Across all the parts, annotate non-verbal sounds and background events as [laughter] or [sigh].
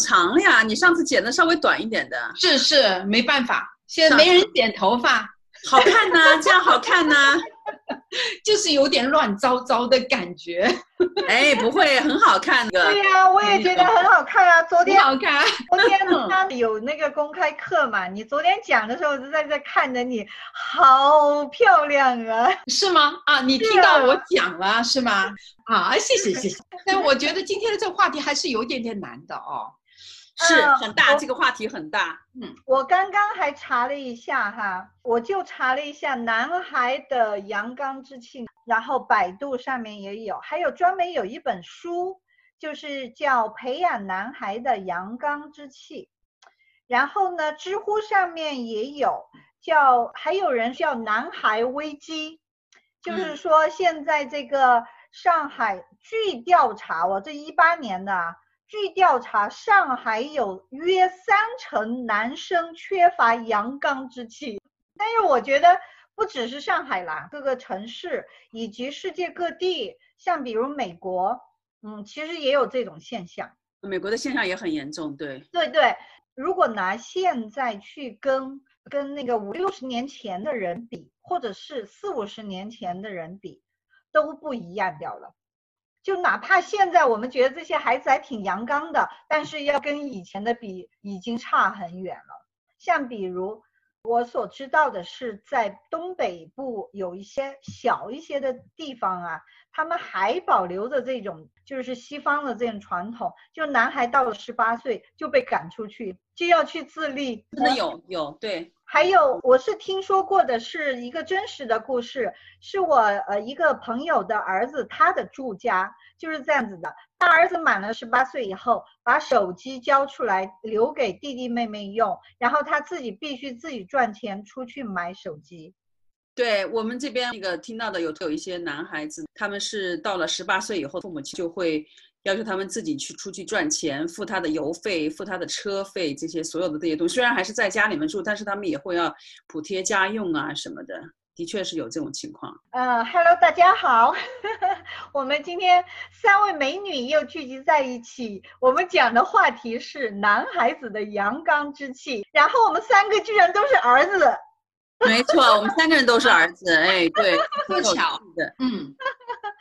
长了呀！你上次剪的稍微短一点的，是是，没办法，现在没人剪头发，好看呐，这样好看呐，[laughs] 就是有点乱糟糟的感觉。哎，不会，很好看的。[laughs] 对呀，我也觉得很好看啊。昨天好看，昨天 [laughs] 他有那个公开课嘛？你昨天讲的时候，我就在这看着你，好漂亮啊！是吗？啊，你听到我讲了是吗？啊，谢谢谢谢。但我觉得今天的这个话题还是有点点难的哦。是很大，这个话题很大。嗯，我刚刚还查了一下哈，我就查了一下男孩的阳刚之气，然后百度上面也有，还有专门有一本书，就是叫《培养男孩的阳刚之气》，然后呢，知乎上面也有叫，还有人叫“男孩危机”，就是说现在这个上海据调查，我这一八年的。据调查，上海有约三成男生缺乏阳刚之气。但是我觉得不只是上海啦，各个城市以及世界各地，像比如美国，嗯，其实也有这种现象。美国的现象也很严重，对。对对，如果拿现在去跟跟那个五六十年前的人比，或者是四五十年前的人比，都不一样掉了。就哪怕现在我们觉得这些孩子还挺阳刚的，但是要跟以前的比，已经差很远了。像比如我所知道的是，在东北部有一些小一些的地方啊，他们还保留着这种就是西方的这种传统，就男孩到了十八岁就被赶出去，就要去自立。真的有有对。还有，我是听说过的是一个真实的故事，是我呃一个朋友的儿子，他的住家就是这样子的。他儿子满了十八岁以后，把手机交出来留给弟弟妹妹用，然后他自己必须自己赚钱出去买手机。对我们这边那个听到的有有一些男孩子，他们是到了十八岁以后，父母亲就会。要求他们自己去出去赚钱，付他的油费，付他的车费，这些所有的这些东西，虽然还是在家里面住，但是他们也会要补贴家用啊什么的，的确是有这种情况。嗯，Hello，大家好，[laughs] 我们今天三位美女又聚集在一起，我们讲的话题是男孩子的阳刚之气，然后我们三个居然都是儿子。[laughs] 没错，我们三个人都是儿子，[laughs] 哎，对，[laughs] 不巧。的，嗯，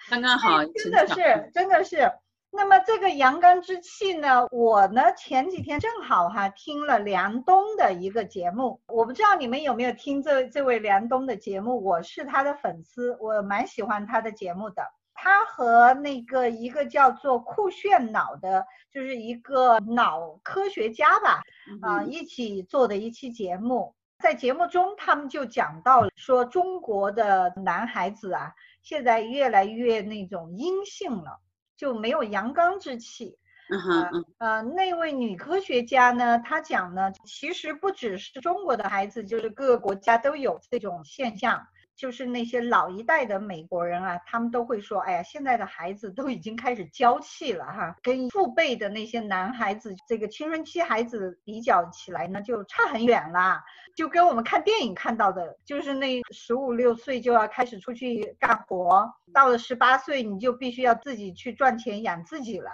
刚刚好，真的是，真的是。那么这个阳刚之气呢，我呢前几天正好哈听了梁冬的一个节目，我不知道你们有没有听这这位梁冬的节目，我是他的粉丝，我蛮喜欢他的节目的。他和那个一个叫做酷炫脑的，就是一个脑科学家吧，啊一起做的一期节目，在节目中他们就讲到了说中国的男孩子啊，现在越来越那种阴性了。就没有阳刚之气，嗯哼呃，那位女科学家呢，她讲呢，其实不只是中国的孩子，就是各个国家都有这种现象。就是那些老一代的美国人啊，他们都会说，哎呀，现在的孩子都已经开始娇气了哈，跟父辈的那些男孩子，这个青春期孩子比较起来呢，就差很远啦。就跟我们看电影看到的，就是那十五六岁就要开始出去干活，到了十八岁你就必须要自己去赚钱养自己了。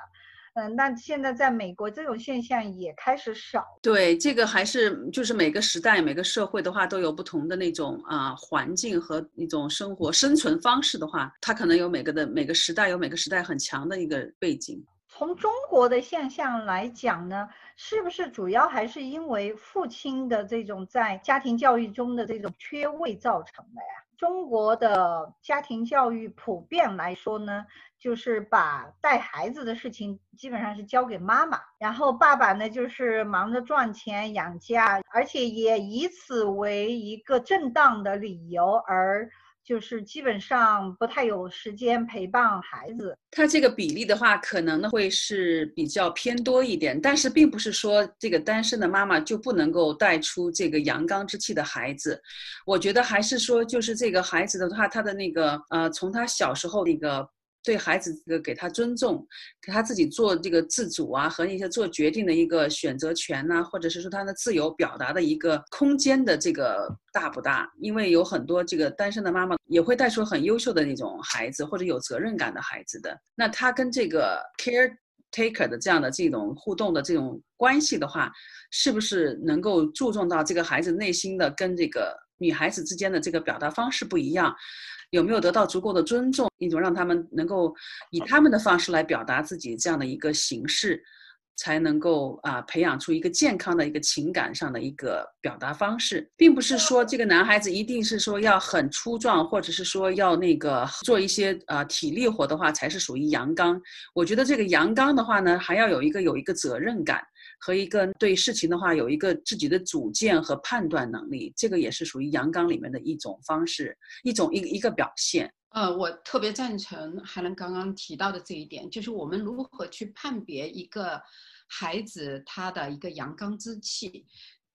嗯，那现在在美国这种现象也开始少。对，这个还是就是每个时代、每个社会的话，都有不同的那种啊环境和一种生活生存方式的话，它可能有每个的每个时代有每个时代很强的一个背景。从中国的现象来讲呢，是不是主要还是因为父亲的这种在家庭教育中的这种缺位造成的呀？中国的家庭教育普遍来说呢，就是把带孩子的事情基本上是交给妈妈，然后爸爸呢就是忙着赚钱养家，而且也以此为一个正当的理由而。就是基本上不太有时间陪伴孩子，他这个比例的话，可能呢会是比较偏多一点，但是并不是说这个单身的妈妈就不能够带出这个阳刚之气的孩子。我觉得还是说，就是这个孩子的话，他的那个呃，从他小时候那个。对孩子这个给他尊重，给他自己做这个自主啊和一些做决定的一个选择权呐，或者是说他的自由表达的一个空间的这个大不大？因为有很多这个单身的妈妈也会带出很优秀的那种孩子或者有责任感的孩子的，那他跟这个 care。taker 的这样的这种互动的这种关系的话，是不是能够注重到这个孩子内心的跟这个女孩子之间的这个表达方式不一样？有没有得到足够的尊重？一种让他们能够以他们的方式来表达自己这样的一个形式，才能够啊培养出一个健康的一个情感上的一个表达方式，并不是说这个男孩子一定是说要很粗壮，或者是说要那个做一些啊体力活的话才是属于阳刚。我觉得这个阳刚的话呢，还要有一个有一个责任感。和一个对事情的话有一个自己的主见和判断能力，这个也是属于阳刚里面的一种方式，一种一一个表现。呃，我特别赞成海伦刚刚提到的这一点，就是我们如何去判别一个孩子他的一个阳刚之气。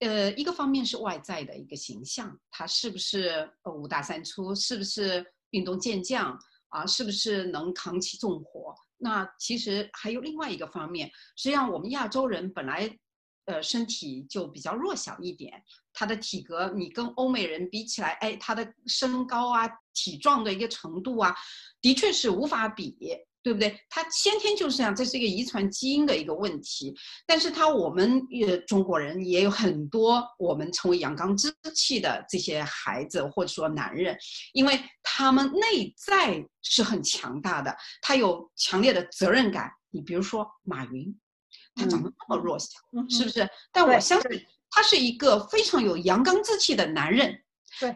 呃，一个方面是外在的一个形象，他是不是五大三粗，是不是运动健将啊，是不是能扛起重活。那其实还有另外一个方面，实际上我们亚洲人本来，呃，身体就比较弱小一点，他的体格你跟欧美人比起来，哎，他的身高啊、体壮的一个程度啊，的确是无法比。对不对？他先天就是这样，这是一个遗传基因的一个问题。但是他我们呃中国人也有很多我们称为阳刚之气的这些孩子或者说男人，因为他们内在是很强大的，他有强烈的责任感。你比如说马云，他长得那么弱小，是不是？但我相信他是一个非常有阳刚之气的男人，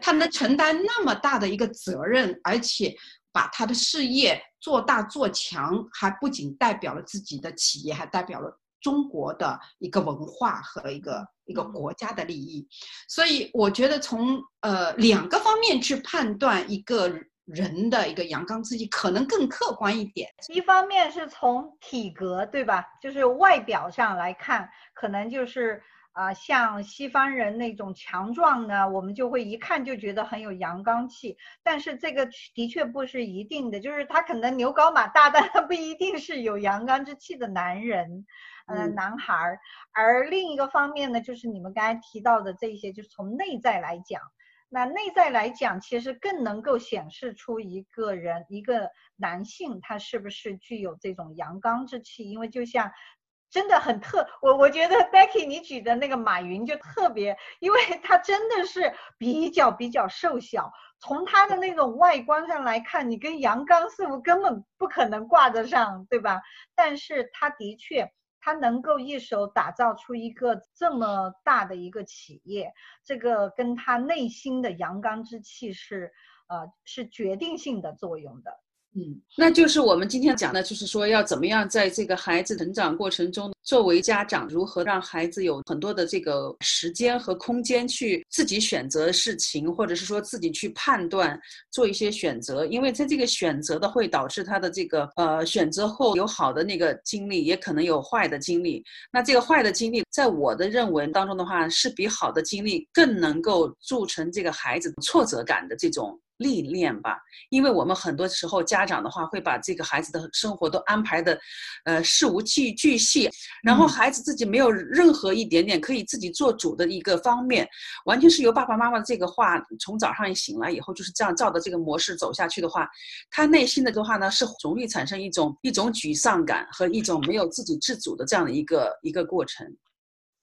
他能承担那么大的一个责任，而且。把他的事业做大做强，还不仅代表了自己的企业，还代表了中国的一个文化和一个一个国家的利益。所以，我觉得从呃两个方面去判断一个人的一个阳刚之气，可能更客观一点。一方面是从体格，对吧？就是外表上来看，可能就是。啊，像西方人那种强壮呢，我们就会一看就觉得很有阳刚气。但是这个的确不是一定的，就是他可能牛高马大，但他不一定是有阳刚之气的男人，嗯，男孩儿。而另一个方面呢，就是你们刚才提到的这些，就是从内在来讲，那内在来讲，其实更能够显示出一个人，一个男性他是不是具有这种阳刚之气，因为就像。真的很特，我我觉得 Becky 你举的那个马云就特别，因为 [laughs] 他真的是比较比较瘦小，从他的那种外观上来看，你跟杨刚似乎根本不可能挂得上，对吧？但是他的确，他能够一手打造出一个这么大的一个企业，这个跟他内心的阳刚之气是，呃，是决定性的作用的。嗯，那就是我们今天讲的，就是说要怎么样在这个孩子成长过程中，作为家长如何让孩子有很多的这个时间和空间去自己选择事情，或者是说自己去判断做一些选择，因为在这个选择的会导致他的这个呃选择后有好的那个经历，也可能有坏的经历。那这个坏的经历，在我的认为当中的话，是比好的经历更能够铸成这个孩子挫折感的这种。历练吧，因为我们很多时候家长的话会把这个孩子的生活都安排的，呃，事无巨巨细，然后孩子自己没有任何一点点可以自己做主的一个方面，完全是由爸爸妈妈的这个话，从早上一醒来以后就是这样照着这个模式走下去的话，他内心的的话呢是容易产生一种一种沮丧感和一种没有自己自主的这样的一个一个过程，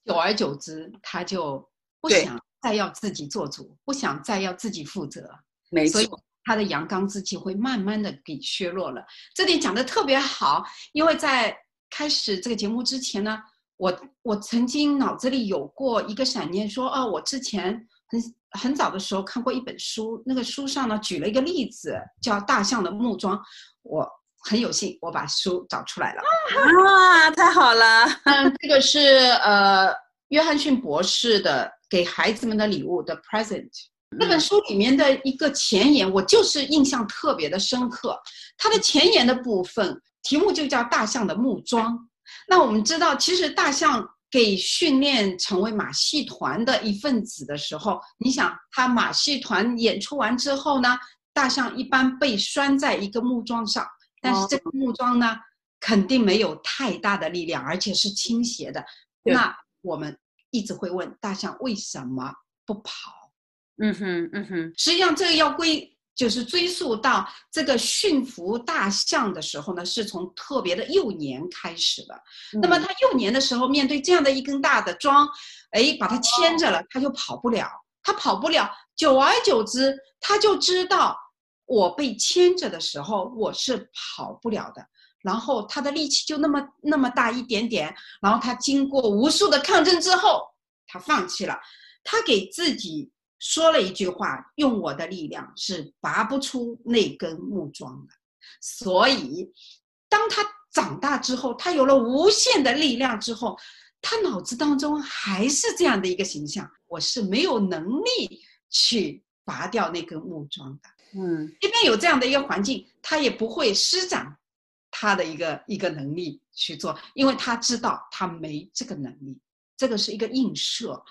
久而久之他就不想再要自己做主，不想再要自己负责。没错，他的阳刚之气会慢慢的给削弱了。这点讲的特别好，因为在开始这个节目之前呢，我我曾经脑子里有过一个闪念，说哦，我之前很很早的时候看过一本书，那个书上呢举了一个例子，叫大象的木桩。我很有幸，我把书找出来了。啊，太好了！嗯，这个是呃约翰逊博士的给孩子们的礼物的 present。那本书里面的一个前言，我就是印象特别的深刻。它的前言的部分题目就叫《大象的木桩》。那我们知道，其实大象给训练成为马戏团的一份子的时候，你想，它马戏团演出完之后呢，大象一般被拴在一个木桩上，但是这个木桩呢，肯定没有太大的力量，而且是倾斜的。那我们一直会问大象为什么不跑？嗯哼，嗯哼，实际上这个要归就是追溯到这个驯服大象的时候呢，是从特别的幼年开始的。那么他幼年的时候，面对这样的一根大的桩，哎，把它牵着了，他就跑不了，他跑不了。久而久之，他就知道我被牵着的时候，我是跑不了的。然后他的力气就那么那么大一点点。然后他经过无数的抗争之后，他放弃了。他给自己。说了一句话：“用我的力量是拔不出那根木桩的。”所以，当他长大之后，他有了无限的力量之后，他脑子当中还是这样的一个形象：我是没有能力去拔掉那根木桩的。嗯，即便有这样的一个环境，他也不会施展他的一个一个能力去做，因为他知道他没这个能力。这个是一个映射，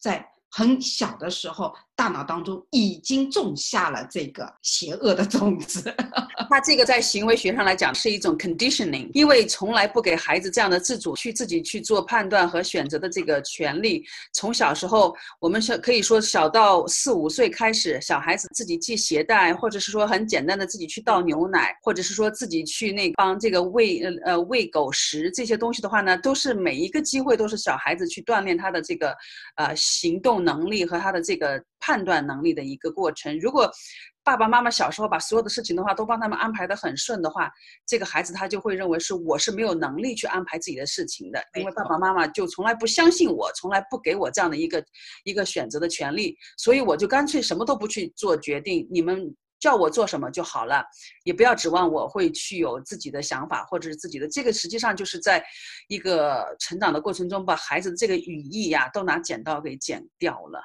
在。很小的时候，大脑当中已经种下了这个邪恶的种子。[laughs] 他这个在行为学上来讲是一种 conditioning，因为从来不给孩子这样的自主去自己去做判断和选择的这个权利。从小时候，我们是可以说小到四五岁开始，小孩子自己系鞋带，或者是说很简单的自己去倒牛奶，或者是说自己去那帮这个喂呃呃喂狗食这些东西的话呢，都是每一个机会都是小孩子去锻炼他的这个呃行动能力和他的这个判断能力的一个过程。如果爸爸妈妈小时候把所有的事情的话都帮他们安排的很顺的话，这个孩子他就会认为是我是没有能力去安排自己的事情的，因为爸爸妈妈就从来不相信我，从来不给我这样的一个一个选择的权利，所以我就干脆什么都不去做决定，你们叫我做什么就好了，也不要指望我会去有自己的想法或者是自己的这个，实际上就是在一个成长的过程中把孩子的这个语义呀都拿剪刀给剪掉了。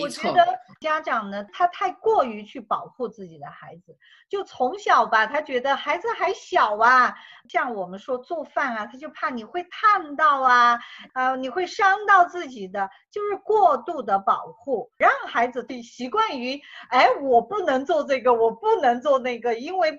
我觉得家长呢，他太过于去保护自己的孩子，就从小吧，他觉得孩子还小啊，像我们说做饭啊，他就怕你会烫到啊，呃，你会伤到自己的，就是过度的保护，让孩子习惯于，哎，我不能做这个，我不能做那个，因为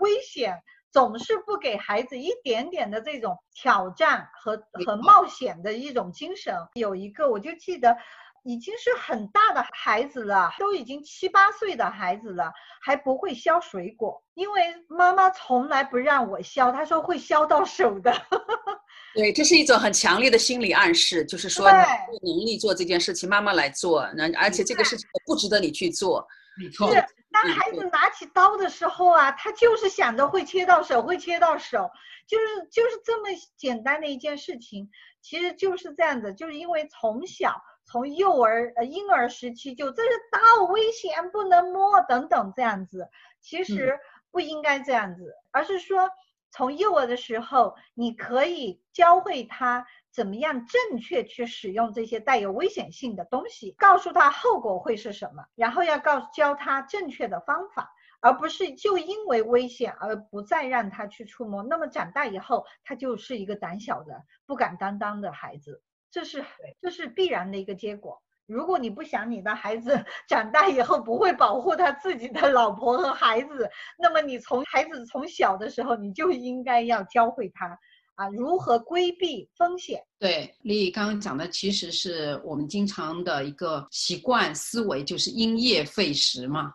危险，总是不给孩子一点点的这种挑战和和冒险的一种精神。有一个，我就记得。已经是很大的孩子了，都已经七八岁的孩子了，还不会削水果，因为妈妈从来不让我削，她说会削到手的。[laughs] 对，这是一种很强烈的心理暗示，就是说你有能力做这件事情，妈妈来做，那而且这个事情不值得你去做。没错。是，当孩子拿起刀的时候啊，他就是想着会切到手，会切到手，就是就是这么简单的一件事情，其实就是这样子，就是因为从小。从幼儿呃婴儿时期就这是大危险不能摸等等这样子，其实不应该这样子，而是说从幼儿的时候你可以教会他怎么样正确去使用这些带有危险性的东西，告诉他后果会是什么，然后要告教他正确的方法，而不是就因为危险而不再让他去触摸。那么长大以后他就是一个胆小的不敢担当的孩子。这是这是必然的一个结果。如果你不想你的孩子 [laughs] 长大以后不会保护他自己的老婆和孩子，那么你从孩子从小的时候你就应该要教会他啊如何规避风险。对，丽刚刚讲的其实是我们经常的一个习惯思维，就是因噎废食嘛。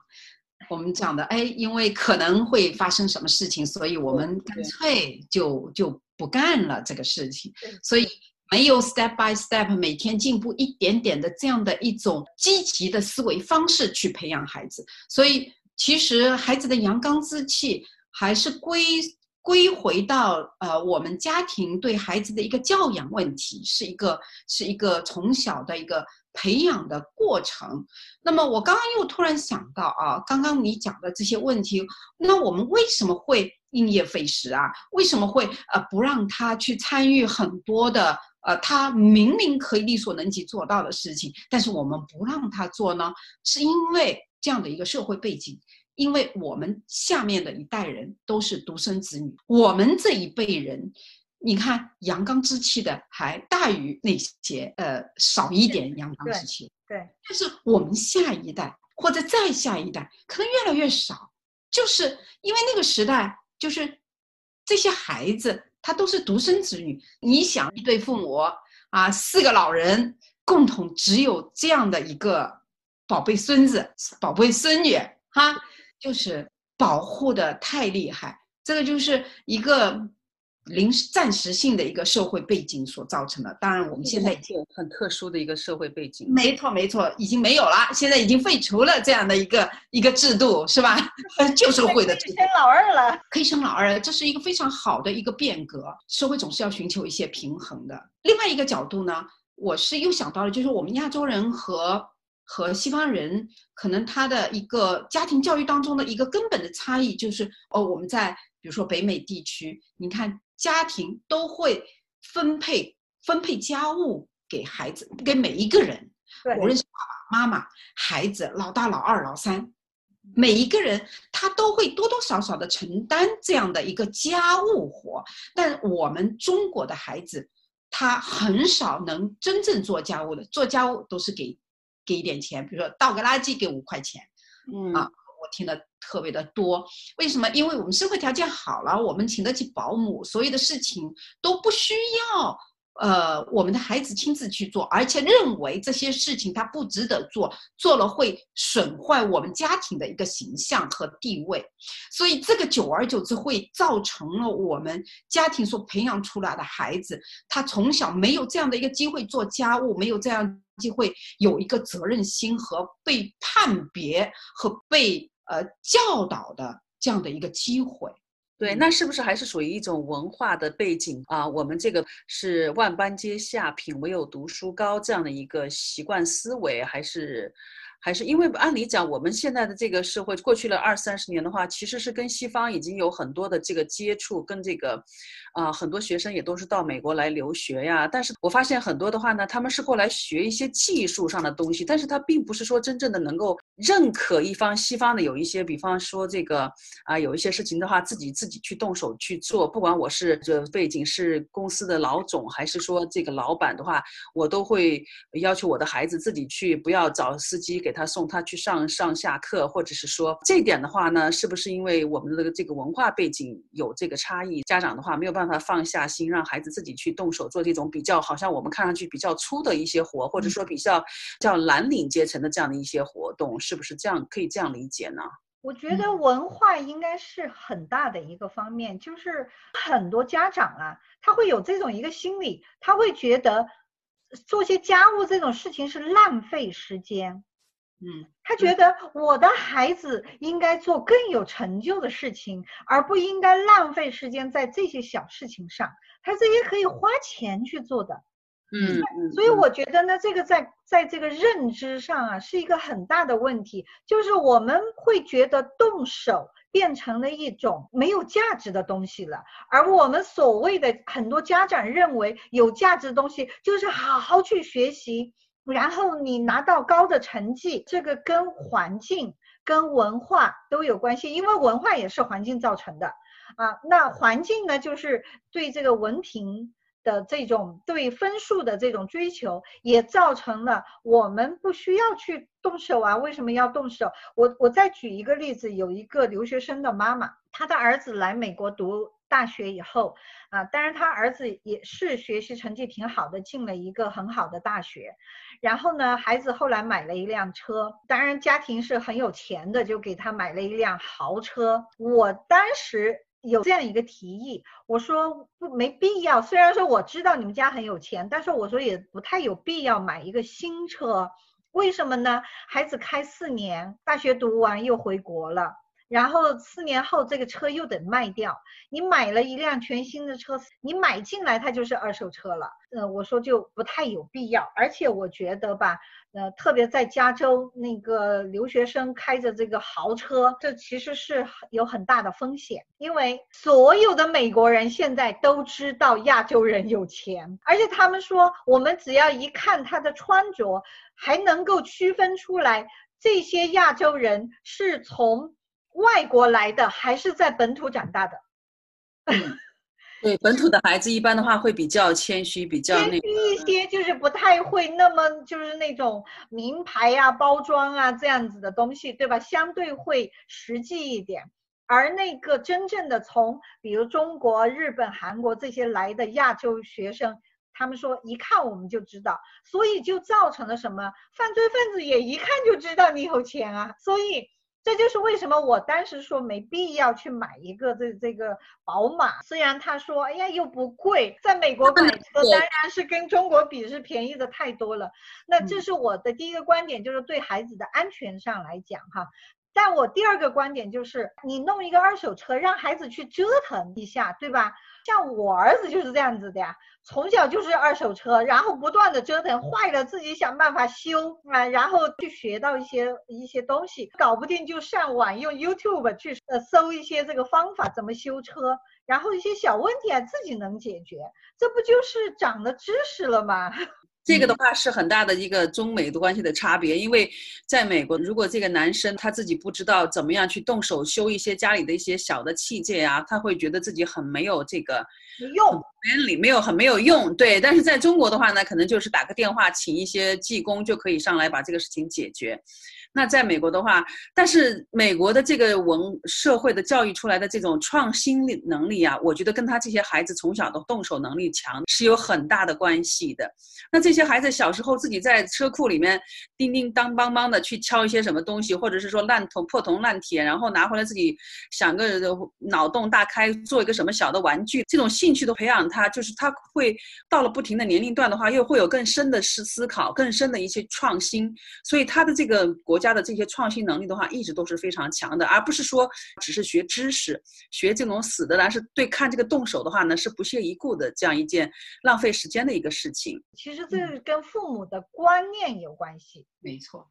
我们讲的，哎，因为可能会发生什么事情，所以我们干脆就就不干了这个事情，所以。没有 step by step 每天进步一点点的这样的一种积极的思维方式去培养孩子，所以其实孩子的阳刚之气还是归归回到呃我们家庭对孩子的一个教养问题，是一个是一个从小的一个培养的过程。那么我刚刚又突然想到啊，刚刚你讲的这些问题，那我们为什么会因噎废食啊？为什么会呃不让他去参与很多的？呃，他明明可以力所能及做到的事情，但是我们不让他做呢，是因为这样的一个社会背景，因为我们下面的一代人都是独生子女，我们这一辈人，你看阳刚之气的还大于那些呃少一点阳刚之气，对，但是我们下一代或者再下一代可能越来越少，就是因为那个时代就是这些孩子。他都是独生子女，你想一对父母啊，四个老人共同只有这样的一个宝贝孙子、宝贝孙女，哈，就是保护的太厉害，这个就是一个临时暂时性的一个社会背景所造成的。当然，我们现在已经很特殊的一个社会背景。没错，没错，已经没有了，现在已经废除了这样的一个一个制度，是吧？[laughs] 旧社会的制度。生老二了，可以生老二，这是一个非常好的一个变革。社会总是要寻求一些平衡的。另外一个角度呢，我是又想到了，就是我们亚洲人和。和西方人可能他的一个家庭教育当中的一个根本的差异就是，哦，我们在比如说北美地区，你看家庭都会分配分配家务给孩子，给每一个人，无论是爸爸妈妈、孩子、老大、老二、老三，每一个人他都会多多少少的承担这样的一个家务活。但我们中国的孩子，他很少能真正做家务的，做家务都是给。给一点钱，比如说倒个垃圾给五块钱，嗯啊，我听的特别的多。为什么？因为我们生活条件好了，我们请得起保姆，所有的事情都不需要。呃，我们的孩子亲自去做，而且认为这些事情他不值得做，做了会损坏我们家庭的一个形象和地位，所以这个久而久之会造成了我们家庭所培养出来的孩子，他从小没有这样的一个机会做家务，没有这样机会有一个责任心和被判别和被呃教导的这样的一个机会。对，那是不是还是属于一种文化的背景啊？我们这个是万般皆下品，唯有读书高这样的一个习惯思维，还是？还是因为按理讲，我们现在的这个社会过去了二三十年的话，其实是跟西方已经有很多的这个接触，跟这个，啊，很多学生也都是到美国来留学呀。但是我发现很多的话呢，他们是过来学一些技术上的东西，但是他并不是说真正的能够认可一方西方的有一些，比方说这个啊，有一些事情的话，自己自己去动手去做。不管我是这背景是公司的老总，还是说这个老板的话，我都会要求我的孩子自己去，不要找司机给。他送他去上上下课，或者是说这点的话呢，是不是因为我们的这个文化背景有这个差异？家长的话没有办法放下心，让孩子自己去动手做这种比较好像我们看上去比较粗的一些活，或者说比较叫蓝领阶层的这样的一些活动，是不是这样可以这样理解呢？我觉得文化应该是很大的一个方面，就是很多家长啊，他会有这种一个心理，他会觉得做些家务这种事情是浪费时间。嗯，他觉得我的孩子应该做更有成就的事情，而不应该浪费时间在这些小事情上。他这些可以花钱去做的。嗯，所以我觉得呢，这个在在这个认知上啊，是一个很大的问题，就是我们会觉得动手变成了一种没有价值的东西了，而我们所谓的很多家长认为有价值的东西，就是好好去学习。然后你拿到高的成绩，这个跟环境、跟文化都有关系，因为文化也是环境造成的啊。那环境呢，就是对这个文凭的这种对分数的这种追求，也造成了我们不需要去动手啊。为什么要动手？我我再举一个例子，有一个留学生的妈妈，她的儿子来美国读。大学以后啊，当然他儿子也是学习成绩挺好的，进了一个很好的大学。然后呢，孩子后来买了一辆车，当然家庭是很有钱的，就给他买了一辆豪车。我当时有这样一个提议，我说不没必要。虽然说我知道你们家很有钱，但是我说也不太有必要买一个新车。为什么呢？孩子开四年，大学读完又回国了。然后四年后这个车又得卖掉，你买了一辆全新的车，你买进来它就是二手车了。呃，我说就不太有必要，而且我觉得吧，呃，特别在加州那个留学生开着这个豪车，这其实是有很大的风险，因为所有的美国人现在都知道亚洲人有钱，而且他们说我们只要一看他的穿着，还能够区分出来这些亚洲人是从。外国来的还是在本土长大的，对本土的孩子一般的话会比较谦虚，比较谦虚一些，就是不太会那么就是那种名牌啊、包装啊这样子的东西，对吧？相对会实际一点。而那个真正的从比如中国、日本、韩国这些来的亚洲学生，他们说一看我们就知道，所以就造成了什么？犯罪分子也一看就知道你有钱啊，所以。这就是为什么我当时说没必要去买一个这这个宝马。虽然他说，哎呀又不贵，在美国买车当然是跟中国比是便宜的太多了。那这是我的第一个观点，就是对孩子的安全上来讲哈。但我第二个观点就是，你弄一个二手车，让孩子去折腾一下，对吧？像我儿子就是这样子的呀，从小就是二手车，然后不断的折腾，坏了自己想办法修啊，然后去学到一些一些东西，搞不定就上网用 YouTube 去呃搜一些这个方法怎么修车，然后一些小问题啊自己能解决，这不就是长了知识了吗？这个的话是很大的一个中美的关系的差别，因为在美国，如果这个男生他自己不知道怎么样去动手修一些家里的一些小的器械啊，他会觉得自己很没有这个用，没有很没有用。对，但是在中国的话呢，可能就是打个电话请一些技工就可以上来把这个事情解决。那在美国的话，但是美国的这个文社会的教育出来的这种创新力能力啊，我觉得跟他这些孩子从小的动手能力强是有很大的关系的。那这些孩子小时候自己在车库里面叮叮当当当的去敲一些什么东西，或者是说烂铜破铜烂铁，然后拿回来自己想个脑洞大开做一个什么小的玩具，这种兴趣的培养，他就是他会到了不停的年龄段的话，又会有更深的思思考，更深的一些创新，所以他的这个国家。的这些创新能力的话，一直都是非常强的，而不是说只是学知识、学这种死的，但是对看这个动手的话呢，是不屑一顾的这样一件浪费时间的一个事情。其实这是跟父母的观念有关系，没错。